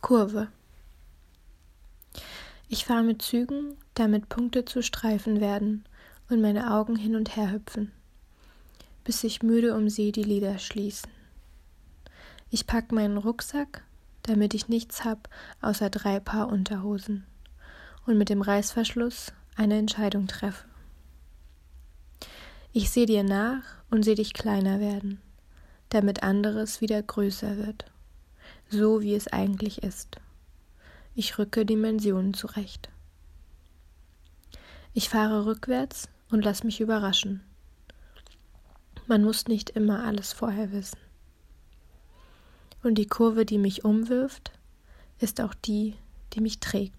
Kurve. Ich fahre mit Zügen, damit Punkte zu Streifen werden und meine Augen hin und her hüpfen, bis ich müde um sie die Lider schließen. Ich pack meinen Rucksack, damit ich nichts hab außer drei Paar Unterhosen und mit dem Reißverschluss eine Entscheidung treffe. Ich sehe dir nach und sehe dich kleiner werden, damit anderes wieder größer wird, so wie es eigentlich ist. Ich rücke Dimensionen zurecht. Ich fahre rückwärts und lass mich überraschen. Man muss nicht immer alles vorher wissen. Und die Kurve, die mich umwirft, ist auch die, die mich trägt.